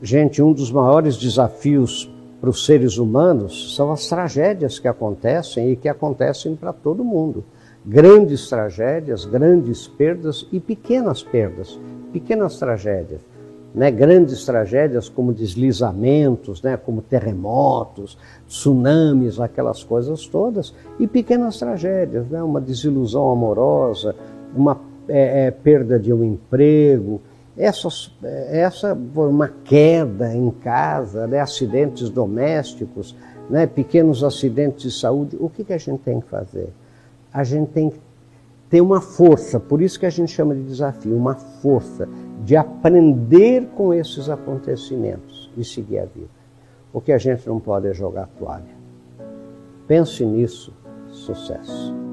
Gente, um dos maiores desafios para os seres humanos são as tragédias que acontecem e que acontecem para todo mundo. Grandes tragédias, grandes perdas e pequenas perdas, pequenas tragédias. Né? Grandes tragédias como deslizamentos, né? como terremotos, tsunamis, aquelas coisas todas, e pequenas tragédias, né? uma desilusão amorosa, uma é, é, perda de um emprego, essas, essa uma queda em casa, né, acidentes domésticos, né, pequenos acidentes de saúde, o que, que a gente tem que fazer? A gente tem que ter uma força, por isso que a gente chama de desafio, uma força de aprender com esses acontecimentos e seguir a vida. O que a gente não pode é jogar a toalha. Pense nisso, sucesso.